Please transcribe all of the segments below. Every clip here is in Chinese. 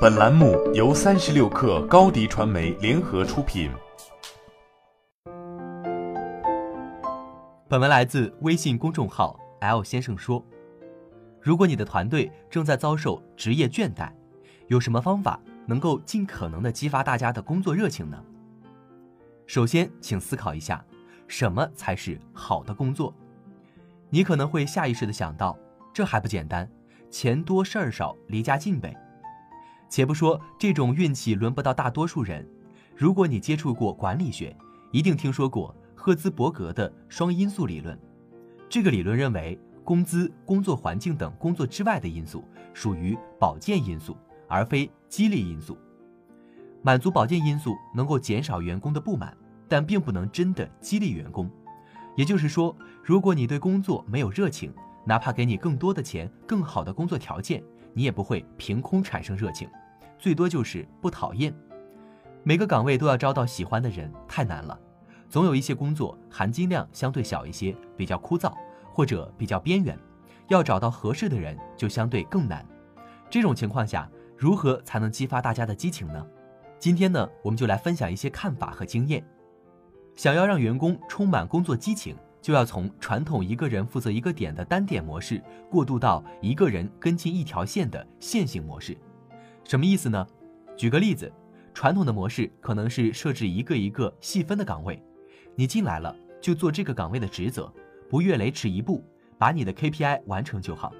本栏目由三十六氪高低传媒联合出品。本文来自微信公众号 “L 先生说”。如果你的团队正在遭受职业倦怠，有什么方法能够尽可能的激发大家的工作热情呢？首先，请思考一下，什么才是好的工作？你可能会下意识的想到，这还不简单，钱多事儿少，离家近呗。且不说这种运气轮不到大多数人，如果你接触过管理学，一定听说过赫兹伯格的双因素理论。这个理论认为，工资、工作环境等工作之外的因素属于保健因素，而非激励因素。满足保健因素能够减少员工的不满，但并不能真的激励员工。也就是说，如果你对工作没有热情，哪怕给你更多的钱、更好的工作条件。你也不会凭空产生热情，最多就是不讨厌。每个岗位都要招到喜欢的人太难了，总有一些工作含金量相对小一些，比较枯燥或者比较边缘，要找到合适的人就相对更难。这种情况下，如何才能激发大家的激情呢？今天呢，我们就来分享一些看法和经验。想要让员工充满工作激情。就要从传统一个人负责一个点的单点模式，过渡到一个人跟进一条线的线性模式。什么意思呢？举个例子，传统的模式可能是设置一个一个细分的岗位，你进来了就做这个岗位的职责，不越雷池一步，把你的 KPI 完成就好，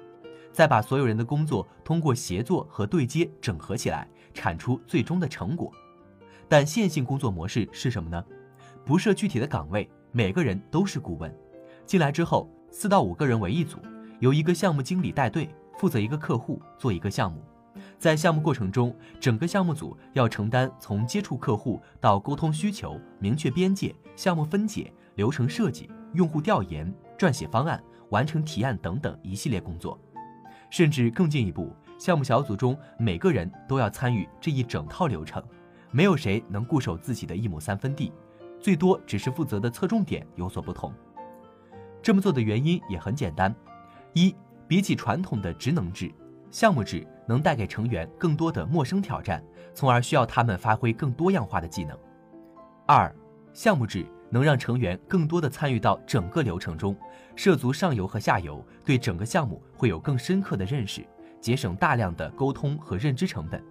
再把所有人的工作通过协作和对接整合起来，产出最终的成果。但线性工作模式是什么呢？不设具体的岗位。每个人都是顾问，进来之后，四到五个人为一组，由一个项目经理带队，负责一个客户做一个项目。在项目过程中，整个项目组要承担从接触客户到沟通需求、明确边界、项目分解、流程设计、用户调研、撰写方案、完成提案等等一系列工作。甚至更进一步，项目小组中每个人都要参与这一整套流程，没有谁能固守自己的一亩三分地。最多只是负责的侧重点有所不同。这么做的原因也很简单：一，比起传统的职能制，项目制能带给成员更多的陌生挑战，从而需要他们发挥更多样化的技能；二，项目制能让成员更多的参与到整个流程中，涉足上游和下游，对整个项目会有更深刻的认识，节省大量的沟通和认知成本；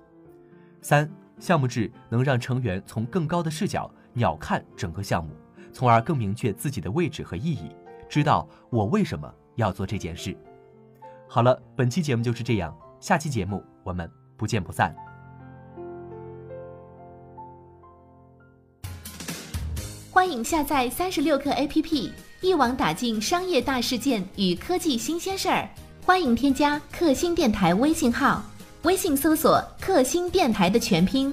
三，项目制能让成员从更高的视角。鸟瞰整个项目，从而更明确自己的位置和意义，知道我为什么要做这件事。好了，本期节目就是这样，下期节目我们不见不散。欢迎下载三十六课 APP，一网打尽商业大事件与科技新鲜事儿。欢迎添加克星电台微信号，微信搜索“克星电台”的全拼。